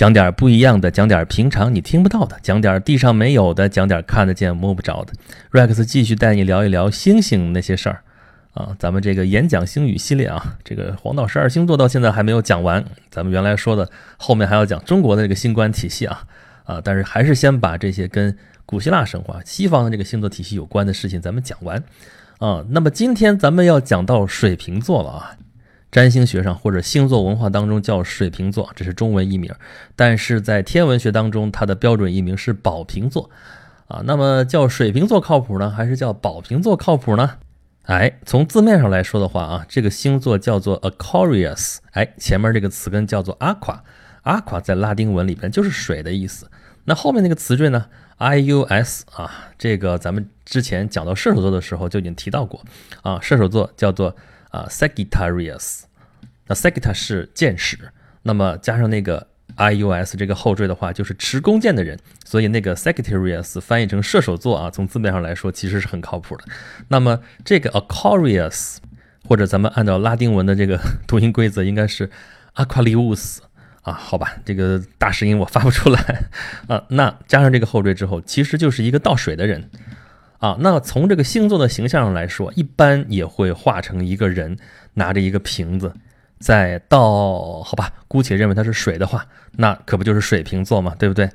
讲点不一样的，讲点平常你听不到的，讲点地上没有的，讲点看得见摸不着的。Rex 继续带你聊一聊星星那些事儿啊，咱们这个演讲星语系列啊，这个黄道十二星座到现在还没有讲完，咱们原来说的后面还要讲中国的这个星官体系啊啊，但是还是先把这些跟古希腊神话、西方的这个星座体系有关的事情咱们讲完啊。那么今天咱们要讲到水瓶座了啊。占星学上或者星座文化当中叫水瓶座，这是中文译名，但是在天文学当中，它的标准译名是宝瓶座，啊，那么叫水瓶座靠谱呢，还是叫宝瓶座靠谱呢？哎，从字面上来说的话啊，这个星座叫做 Aquarius，哎，前面这个词根叫做 Aqua，Aqua 在拉丁文里边就是水的意思，那后面那个词缀呢，Ius 啊，这个咱们之前讲到射手座的时候就已经提到过，啊，射手座叫做。啊，Sagittarius，那 Sagitt 是箭矢，那么加上那个 Ius 这个后缀的话，就是持弓箭的人，所以那个 Sagittarius 翻译成射手座啊，从字面上来说其实是很靠谱的。那么这个 Aquarius，或者咱们按照拉丁文的这个 读音规则，应该是 Aquarius 啊，好吧，这个大舌音我发不出来啊。那加上这个后缀之后，其实就是一个倒水的人。啊，那从这个星座的形象上来说，一般也会画成一个人拿着一个瓶子在倒，好吧，姑且认为它是水的话，那可不就是水瓶座嘛，对不对？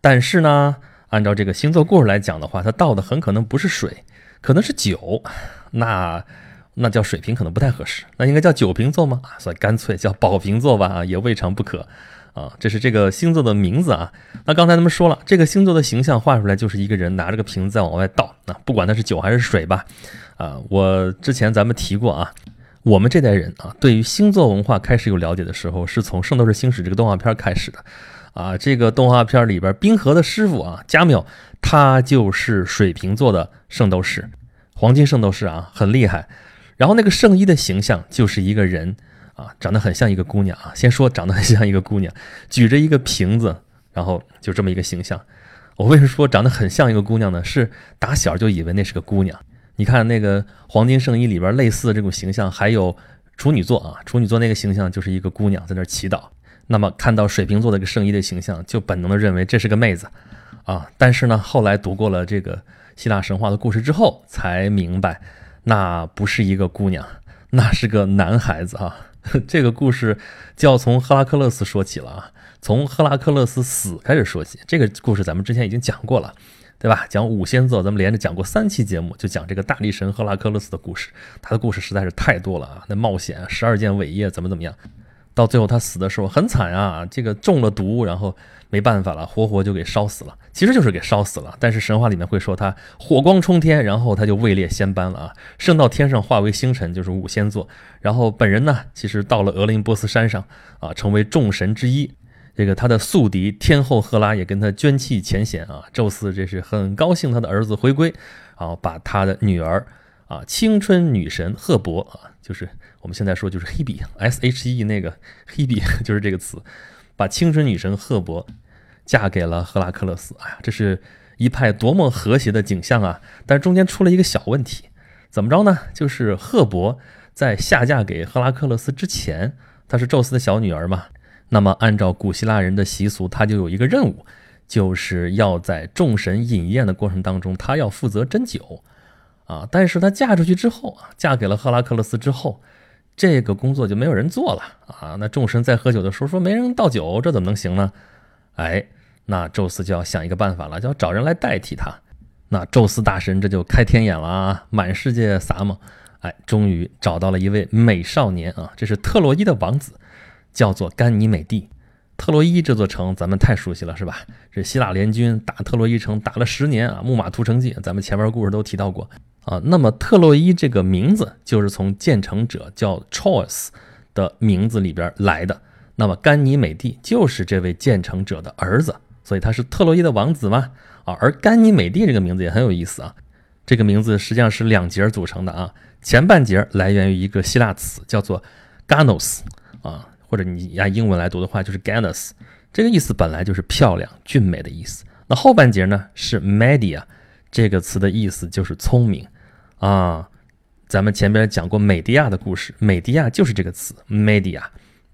但是呢，按照这个星座故事来讲的话，它倒的很可能不是水，可能是酒，那那叫水瓶可能不太合适，那应该叫酒瓶座吗？啊，所以干脆叫宝瓶座吧，啊，也未尝不可。啊，这是这个星座的名字啊。那刚才咱们说了，这个星座的形象画出来就是一个人拿着个瓶子在往外倒。那不管它是酒还是水吧，啊，我之前咱们提过啊，我们这代人啊，对于星座文化开始有了解的时候，是从《圣斗士星矢》这个动画片开始的。啊，这个动画片里边冰河的师傅啊，加缪，他就是水瓶座的圣斗士，黄金圣斗士啊，很厉害。然后那个圣衣的形象就是一个人。啊，长得很像一个姑娘啊！先说长得很像一个姑娘，举着一个瓶子，然后就这么一个形象。我为什么说长得很像一个姑娘呢？是打小就以为那是个姑娘。你看那个黄金圣衣里边类似的这种形象，还有处女座啊，处女座那个形象就是一个姑娘在那祈祷。那么看到水瓶座的一个圣衣的形象，就本能的认为这是个妹子啊。但是呢，后来读过了这个希腊神话的故事之后，才明白那不是一个姑娘，那是个男孩子啊。这个故事就要从赫拉克勒斯说起了啊，从赫拉克勒斯死开始说起。这个故事咱们之前已经讲过了，对吧？讲五仙座，咱们连着讲过三期节目，就讲这个大力神赫拉克勒斯的故事。他的故事实在是太多了啊，那冒险，十二件伟业，怎么怎么样。到最后他死的时候很惨啊，这个中了毒，然后没办法了，活活就给烧死了。其实就是给烧死了，但是神话里面会说他火光冲天，然后他就位列仙班了啊，升到天上化为星辰，就是五仙座。然后本人呢，其实到了俄林波斯山上啊，成为众神之一。这个他的宿敌天后赫拉也跟他捐弃前嫌啊，宙斯这是很高兴他的儿子回归，然后把他的女儿啊，青春女神赫伯啊，就是。我们现在说就是黑比，S H E 那个黑比就是这个词，把青春女神赫伯嫁给了赫拉克勒斯。哎呀，这是一派多么和谐的景象啊！但是中间出了一个小问题，怎么着呢？就是赫伯在下嫁给赫拉克勒斯之前，她是宙斯的小女儿嘛。那么按照古希腊人的习俗，她就有一个任务，就是要在众神饮宴的过程当中，她要负责斟酒啊。但是她嫁出去之后啊，嫁给了赫拉克勒斯之后。这个工作就没有人做了啊！那众神在喝酒的时候说没人倒酒，这怎么能行呢？哎，那宙斯就要想一个办法了，就要找人来代替他。那宙斯大神这就开天眼了啊，满世界撒嘛！哎，终于找到了一位美少年啊，这是特洛伊的王子，叫做甘尼美蒂。特洛伊这座城咱们太熟悉了，是吧？这希腊联军打特洛伊城打了十年啊，木马屠城记，咱们前面故事都提到过。啊，那么特洛伊这个名字就是从建成者叫 Troas 的名字里边来的。那么甘尼美蒂就是这位建成者的儿子，所以他是特洛伊的王子嘛。啊，而甘尼美蒂这个名字也很有意思啊。这个名字实际上是两节组成的啊，前半节来源于一个希腊词叫做 Ganos 啊，或者你按英文来读的话就是 Ganos，这个意思本来就是漂亮、俊美的意思。那后半节呢是 Media 这个词的意思就是聪明。啊，咱们前边讲过美迪亚的故事，美迪亚就是这个词，media，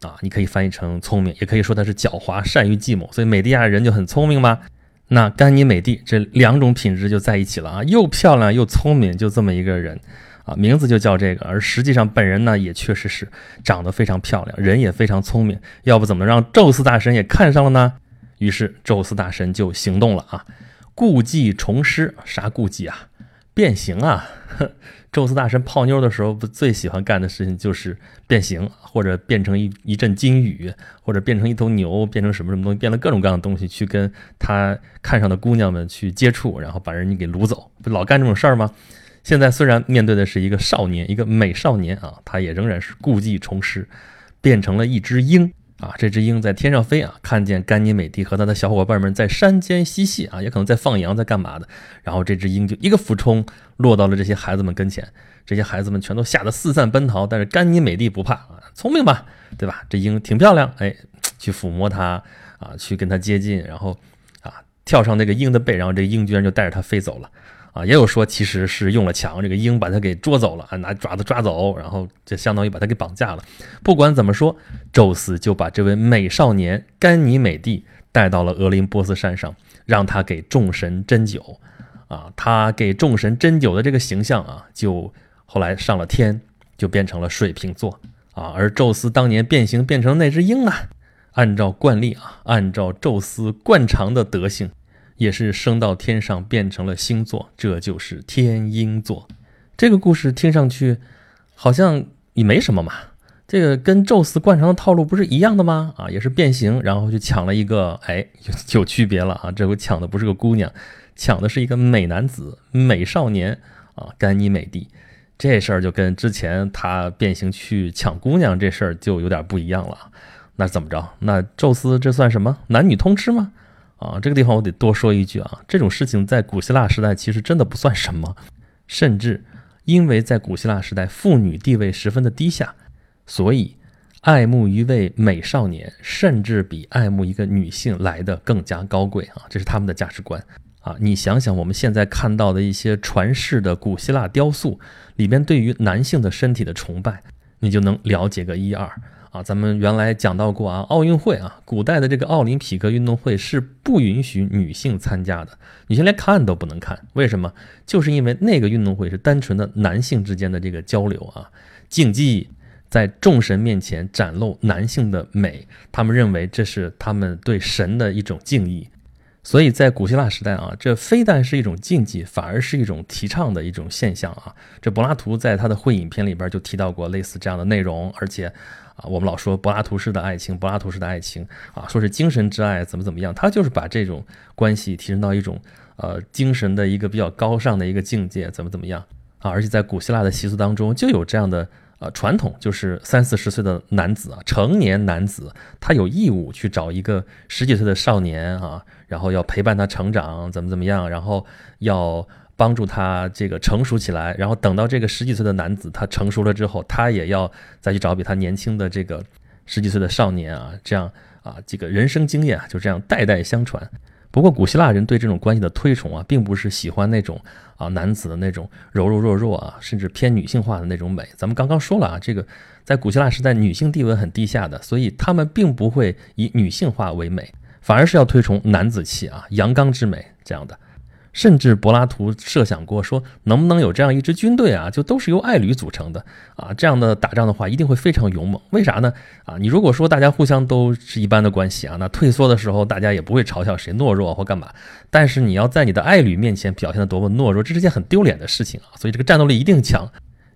啊，你可以翻译成聪明，也可以说他是狡猾、善于计谋。所以美迪亚人就很聪明吗？那甘尼美蒂这两种品质就在一起了啊，又漂亮又聪明，就这么一个人啊，名字就叫这个。而实际上本人呢，也确实是长得非常漂亮，人也非常聪明。要不怎么让宙斯大神也看上了呢？于是宙斯大神就行动了啊，故技重施。啥故技啊？变形啊！宙斯大神泡妞的时候，不最喜欢干的事情就是变形，或者变成一一阵金雨，或者变成一头牛，变成什么什么东西，变了各种各样的东西去跟他看上的姑娘们去接触，然后把人家给掳走，不老干这种事儿吗？现在虽然面对的是一个少年，一个美少年啊，他也仍然是故技重施，变成了一只鹰。啊，这只鹰在天上飞啊，看见甘尼美蒂和他的小伙伴们在山间嬉戏啊，也可能在放羊，在干嘛的。然后这只鹰就一个俯冲，落到了这些孩子们跟前。这些孩子们全都吓得四散奔逃，但是甘尼美蒂不怕啊，聪明吧，对吧？这鹰挺漂亮，哎，去抚摸它啊，去跟它接近，然后啊，跳上那个鹰的背，然后这鹰居然就带着它飞走了。啊，也有说其实是用了强，这个鹰把他给捉走了啊，拿爪子抓走，然后就相当于把他给绑架了。不管怎么说，宙斯就把这位美少年甘尼美蒂带到了俄林波斯山上，让他给众神斟酒。啊，他给众神斟酒的这个形象啊，就后来上了天，就变成了水瓶座啊。而宙斯当年变形变成那只鹰啊，按照惯例啊，按照宙斯惯常的德性。也是升到天上变成了星座，这就是天鹰座。这个故事听上去好像也没什么嘛，这个跟宙斯惯常的套路不是一样的吗？啊，也是变形，然后去抢了一个，哎，有 有区别了啊！这回抢的不是个姑娘，抢的是一个美男子、美少年啊，甘尼美蒂。这事儿就跟之前他变形去抢姑娘这事儿就有点不一样了。那怎么着？那宙斯这算什么？男女通吃吗？啊，这个地方我得多说一句啊，这种事情在古希腊时代其实真的不算什么，甚至因为在古希腊时代妇女地位十分的低下，所以爱慕一位美少年，甚至比爱慕一个女性来的更加高贵啊，这是他们的价值观啊。你想想我们现在看到的一些传世的古希腊雕塑里边对于男性的身体的崇拜，你就能了解个一二。啊，咱们原来讲到过啊，奥运会啊，古代的这个奥林匹克运动会是不允许女性参加的，女性连看都不能看。为什么？就是因为那个运动会是单纯的男性之间的这个交流啊，竞技在众神面前展露男性的美，他们认为这是他们对神的一种敬意。所以在古希腊时代啊，这非但是一种禁忌，反而是一种提倡的一种现象啊。这柏拉图在他的会影片里边就提到过类似这样的内容，而且啊，我们老说柏拉图式的爱情，柏拉图式的爱情啊，说是精神之爱，怎么怎么样，他就是把这种关系提升到一种呃精神的一个比较高尚的一个境界，怎么怎么样啊。而且在古希腊的习俗当中就有这样的。呃，传统就是三四十岁的男子啊，成年男子，他有义务去找一个十几岁的少年啊，然后要陪伴他成长，怎么怎么样，然后要帮助他这个成熟起来，然后等到这个十几岁的男子他成熟了之后，他也要再去找比他年轻的这个十几岁的少年啊，这样啊，这个人生经验啊，就这样代代相传。不过，古希腊人对这种关系的推崇啊，并不是喜欢那种啊男子的那种柔柔弱弱啊，甚至偏女性化的那种美。咱们刚刚说了啊，这个在古希腊时代，女性地位很低下的，所以他们并不会以女性化为美，反而是要推崇男子气啊、阳刚之美这样的。甚至柏拉图设想过说，能不能有这样一支军队啊，就都是由爱侣组成的啊，这样的打仗的话，一定会非常勇猛。为啥呢？啊，你如果说大家互相都是一般的关系啊，那退缩的时候，大家也不会嘲笑谁懦弱或干嘛。但是你要在你的爱侣面前表现的多么懦弱，这是件很丢脸的事情啊。所以这个战斗力一定强。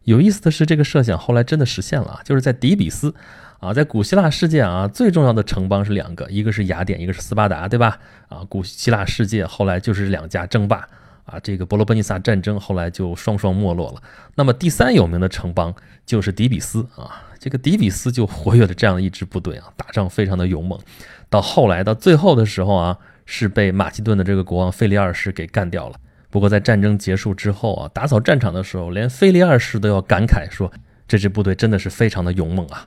有意思的是，这个设想后来真的实现了，就是在底比斯。啊，在古希腊世界啊，最重要的城邦是两个，一个是雅典，一个是斯巴达，对吧？啊，古希腊世界后来就是两家争霸啊，这个伯罗奔尼撒战争后来就双双没落了。那么第三有名的城邦就是底比斯啊，这个底比斯就活跃了这样一支部队啊，打仗非常的勇猛。到后来到最后的时候啊，是被马其顿的这个国王腓力二世给干掉了。不过在战争结束之后啊，打扫战场的时候，连腓力二世都要感慨说，这支部队真的是非常的勇猛啊。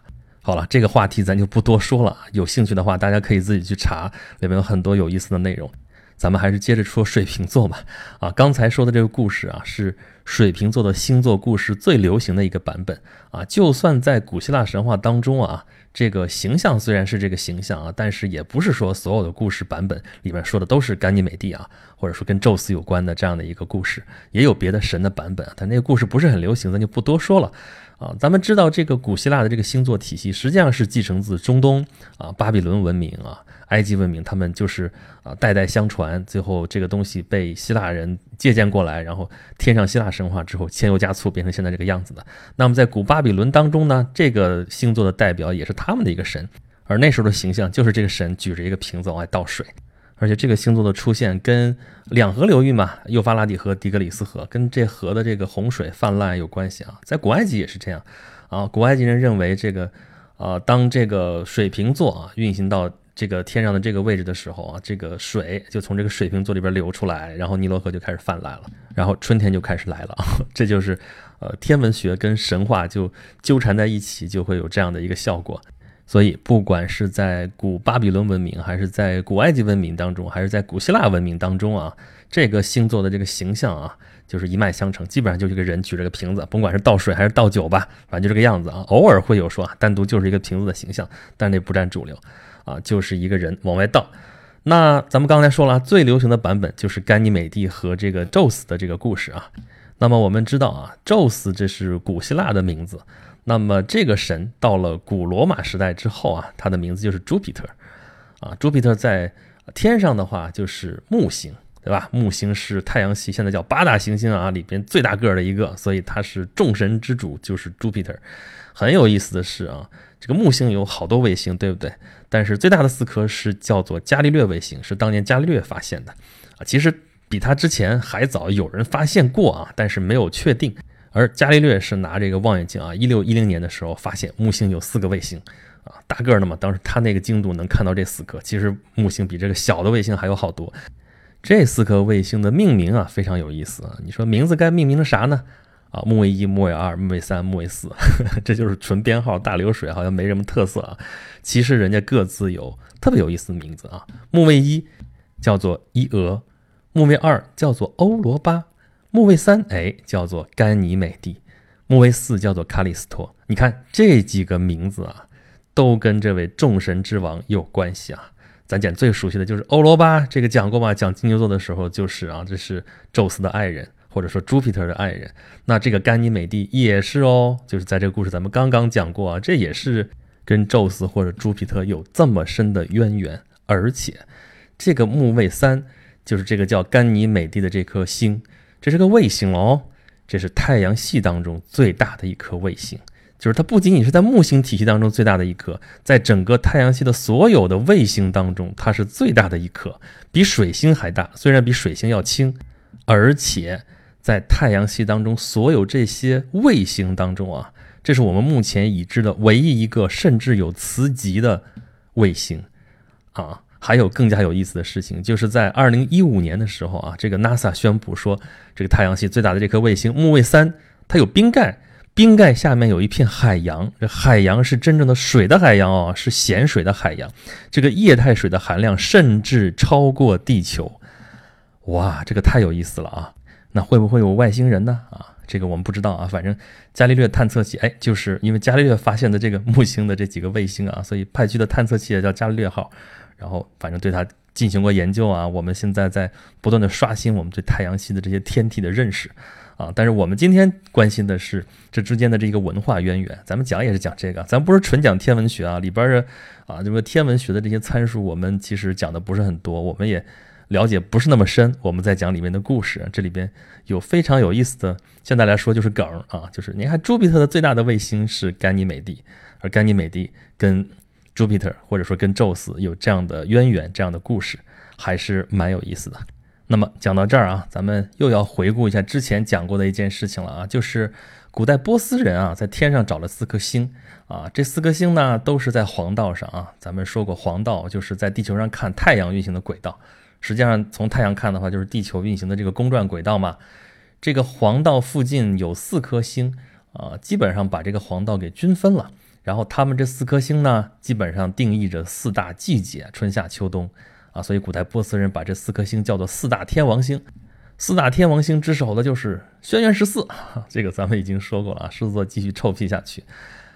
好了，这个话题咱就不多说了。有兴趣的话，大家可以自己去查，里面有很多有意思的内容。咱们还是接着说水瓶座吧。啊，刚才说的这个故事啊，是水瓶座的星座故事最流行的一个版本啊。就算在古希腊神话当中啊，这个形象虽然是这个形象啊，但是也不是说所有的故事版本里面说的都是甘尼美蒂啊，或者说跟宙斯有关的这样的一个故事，也有别的神的版本，但那个故事不是很流行，咱就不多说了啊。咱们知道这个古希腊的这个星座体系实际上是继承自中东啊巴比伦文明啊。埃及文明，他们就是啊代代相传，最后这个东西被希腊人借鉴过来，然后添上希腊神话之后，添油加醋变成现在这个样子的。那么在古巴比伦当中呢，这个星座的代表也是他们的一个神，而那时候的形象就是这个神举着一个瓶子往外倒水，而且这个星座的出现跟两河流域嘛，幼发拉底河、底格里斯河，跟这河的这个洪水泛滥有关系啊。在古埃及也是这样啊，古埃及人认为这个啊，当这个水瓶座啊运行到这个天上的这个位置的时候啊，这个水就从这个水瓶座里边流出来，然后尼罗河就开始泛滥了，然后春天就开始来了。这就是，呃，天文学跟神话就纠缠在一起，就会有这样的一个效果。所以，不管是在古巴比伦文明，还是在古埃及文明当中，还是在古希腊文明当中啊，这个星座的这个形象啊，就是一脉相承，基本上就是一个人举着个瓶子，甭管是倒水还是倒酒吧，反正就这个样子啊。偶尔会有说啊单独就是一个瓶子的形象，但那不占主流。啊，就是一个人往外倒。那咱们刚才说了，最流行的版本就是甘尼美蒂和这个宙斯的这个故事啊。那么我们知道啊，宙斯这是古希腊的名字。那么这个神到了古罗马时代之后啊，他的名字就是朱庇特。啊，朱庇特在天上的话就是木星，对吧？木星是太阳系现在叫八大行星啊里边最大个儿的一个，所以他是众神之主，就是朱庇特。很有意思的是啊，这个木星有好多卫星，对不对？但是最大的四颗是叫做伽利略卫星，是当年伽利略发现的啊。其实比他之前还早，有人发现过啊，但是没有确定。而伽利略是拿这个望远镜啊，一六一零年的时候发现木星有四个卫星啊，大个儿的嘛。当时他那个精度能看到这四颗，其实木星比这个小的卫星还有好多。这四颗卫星的命名啊，非常有意思啊。你说名字该命名的啥呢？啊，木卫一、木卫二、木卫三、木卫四，这就是纯编号大流水，好像没什么特色啊。其实人家各自有特别有意思的名字啊。木卫一叫做伊俄，木卫二叫做欧罗巴，木卫三哎叫做甘尼美蒂，木卫四叫做卡里斯托。你看这几个名字啊，都跟这位众神之王有关系啊。咱讲最熟悉的就是欧罗巴，这个讲过吗？讲金牛座的时候就是啊，这是宙斯的爱人。或者说朱庇特的爱人，那这个甘尼美蒂也是哦，就是在这个故事咱们刚刚讲过啊，这也是跟宙斯或者朱庇特有这么深的渊源，而且这个木卫三就是这个叫甘尼美蒂的这颗星，这是个卫星哦，这是太阳系当中最大的一颗卫星，就是它不仅仅是在木星体系当中最大的一颗，在整个太阳系的所有的卫星当中，它是最大的一颗，比水星还大，虽然比水星要轻，而且。在太阳系当中，所有这些卫星当中啊，这是我们目前已知的唯一一个甚至有磁极的卫星啊。还有更加有意思的事情，就是在二零一五年的时候啊，这个 NASA 宣布说，这个太阳系最大的这颗卫星木卫三，它有冰盖，冰盖下面有一片海洋，这海洋是真正的水的海洋哦，是咸水的海洋，这个液态水的含量甚至超过地球。哇，这个太有意思了啊！那会不会有外星人呢？啊，这个我们不知道啊。反正伽利略探测器，哎，就是因为伽利略发现的这个木星的这几个卫星啊，所以派去的探测器也叫伽利略号。然后反正对它进行过研究啊。我们现在在不断的刷新我们对太阳系的这些天体的认识啊。但是我们今天关心的是这之间的这个文化渊源。咱们讲也是讲这个，咱不是纯讲天文学啊，里边的啊，这个天文学的这些参数，我们其实讲的不是很多，我们也。了解不是那么深，我们在讲里面的故事。这里边有非常有意思的，现在来说就是梗啊，就是你看朱庇特的最大的卫星是甘尼美蒂，而甘尼美蒂跟朱庇特或者说跟宙斯有这样的渊源，这样的故事还是蛮有意思的。那么讲到这儿啊，咱们又要回顾一下之前讲过的一件事情了啊，就是古代波斯人啊在天上找了四颗星啊，这四颗星呢都是在黄道上啊。咱们说过黄道就是在地球上看太阳运行的轨道。实际上，从太阳看的话，就是地球运行的这个公转轨道嘛。这个黄道附近有四颗星啊，基本上把这个黄道给均分了。然后他们这四颗星呢，基本上定义着四大季节：春夏秋冬啊。所以古代波斯人把这四颗星叫做四大天王星。四大天王星之首的就是轩辕十四，这个咱们已经说过了啊。狮子座继续臭屁下去。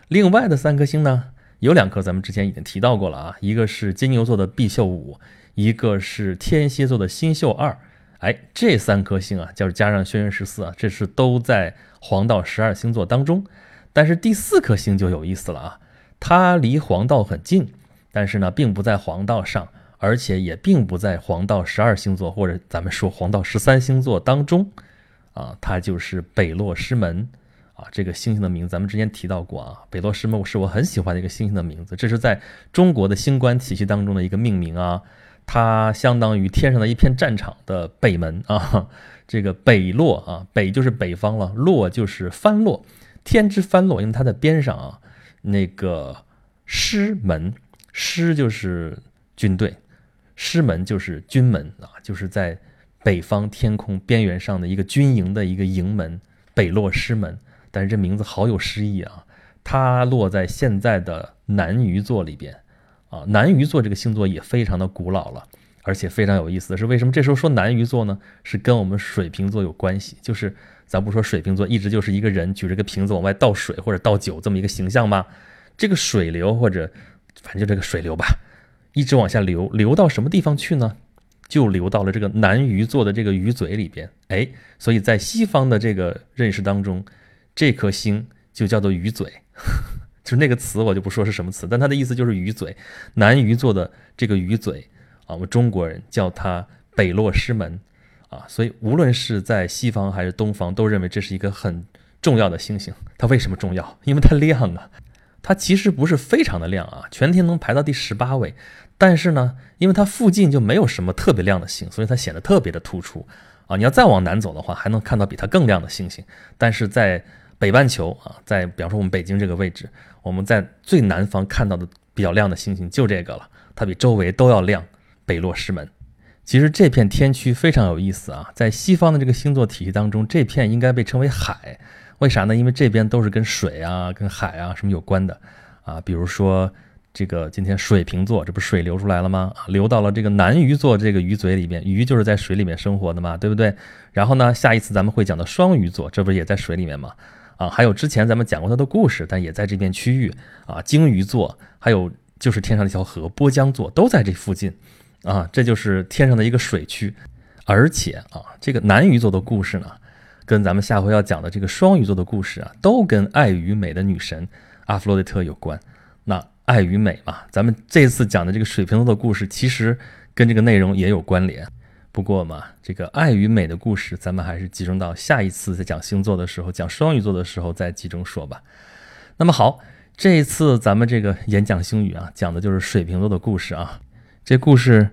另外的三颗星呢？有两颗咱们之前已经提到过了啊，一个是金牛座的毕宿五，一个是天蝎座的星宿二。哎，这三颗星啊，就是加上轩辕十四啊，这是都在黄道十二星座当中。但是第四颗星就有意思了啊，它离黄道很近，但是呢，并不在黄道上，而且也并不在黄道十二星座或者咱们说黄道十三星座当中啊，它就是北落师门啊。这个星星的名字咱们之前提到过啊，北落师门是我很喜欢的一个星星的名字，这是在中国的星官体系当中的一个命名啊。它相当于天上的一片战场的北门啊，这个北落啊，北就是北方了，落就是翻落，天之翻落，因为它在边上啊。那个师门，师就是军队，师门就是军门啊，就是在北方天空边缘上的一个军营的一个营门，北落师门。但是这名字好有诗意啊，它落在现在的南鱼座里边。啊，南鱼座这个星座也非常的古老了，而且非常有意思的是，为什么这时候说南鱼座呢？是跟我们水瓶座有关系。就是咱不说水瓶座一直就是一个人举着个瓶子往外倒水或者倒酒这么一个形象吗？这个水流或者反正就这个水流吧，一直往下流，流到什么地方去呢？就流到了这个南鱼座的这个鱼嘴里边。哎，所以在西方的这个认识当中，这颗星就叫做鱼嘴。就是那个词，我就不说是什么词，但它的意思就是鱼嘴，南鱼座的这个鱼嘴啊，我们中国人叫它北落师门啊，所以无论是在西方还是东方，都认为这是一个很重要的星星。它为什么重要？因为它亮啊。它其实不是非常的亮啊，全天能排到第十八位，但是呢，因为它附近就没有什么特别亮的星，所以它显得特别的突出啊。你要再往南走的话，还能看到比它更亮的星星，但是在北半球啊，在比方说我们北京这个位置。我们在最南方看到的比较亮的星星就这个了，它比周围都要亮。北落师门，其实这片天区非常有意思啊。在西方的这个星座体系当中，这片应该被称为海，为啥呢？因为这边都是跟水啊、跟海啊什么有关的啊。比如说这个今天水瓶座，这不是水流出来了吗？流到了这个南鱼座这个鱼嘴里面，鱼就是在水里面生活的嘛，对不对？然后呢，下一次咱们会讲到双鱼座，这不是也在水里面吗？啊，还有之前咱们讲过它的故事，但也在这片区域啊。鲸鱼座，还有就是天上那条河波江座，都在这附近啊。这就是天上的一个水区，而且啊，这个南鱼座的故事呢，跟咱们下回要讲的这个双鱼座的故事啊，都跟爱与美的女神阿弗洛狄特有关。那爱与美嘛，咱们这次讲的这个水瓶座的故事，其实跟这个内容也有关联。不过嘛，这个爱与美的故事，咱们还是集中到下一次在讲星座的时候，讲双鱼座的时候再集中说吧。那么好，这一次咱们这个演讲星语啊，讲的就是水瓶座的故事啊。这故事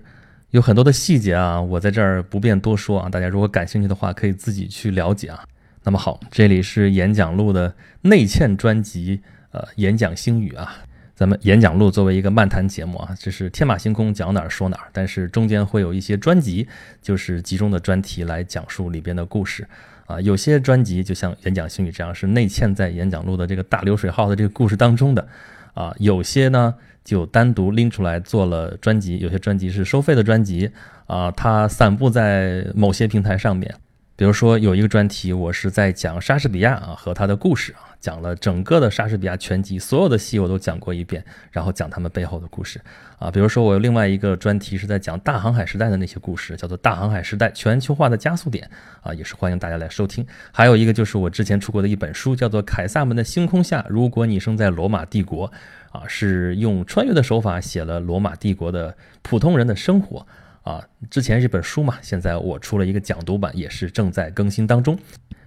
有很多的细节啊，我在这儿不便多说啊。大家如果感兴趣的话，可以自己去了解啊。那么好，这里是演讲录的内嵌专辑，呃，演讲星语啊。咱们演讲录作为一个漫谈节目啊，这是天马行空讲哪儿说哪儿，但是中间会有一些专辑，就是集中的专题来讲述里边的故事啊。有些专辑就像演讲星语这样是内嵌在演讲录的这个大流水号的这个故事当中的啊。有些呢就单独拎出来做了专辑，有些专辑是收费的专辑啊，它散布在某些平台上面。比如说有一个专题，我是在讲莎士比亚啊和他的故事啊。讲了整个的莎士比亚全集，所有的戏我都讲过一遍，然后讲他们背后的故事啊。比如说，我有另外一个专题是在讲大航海时代的那些故事，叫做《大航海时代全球化的加速点》啊，也是欢迎大家来收听。还有一个就是我之前出过的一本书，叫做《凯撒们的星空下》，如果你生在罗马帝国啊，是用穿越的手法写了罗马帝国的普通人的生活啊。之前这本书嘛，现在我出了一个讲读版，也是正在更新当中。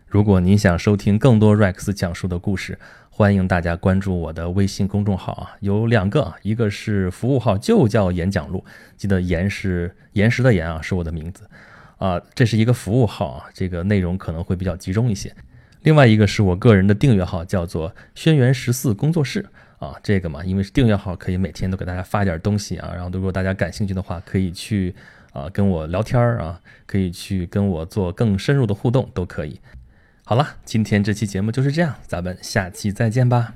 如果你想收听更多 Rex 讲述的故事，欢迎大家关注我的微信公众号啊，有两个，一个是服务号，就叫演讲录，记得岩是岩石的岩啊，是我的名字啊，这是一个服务号啊，这个内容可能会比较集中一些。另外一个是我个人的订阅号，叫做轩辕十四工作室啊，这个嘛，因为是订阅号，可以每天都给大家发点东西啊，然后如果大家感兴趣的话，可以去啊跟我聊天儿啊，可以去跟我做更深入的互动，都可以。好了，今天这期节目就是这样，咱们下期再见吧。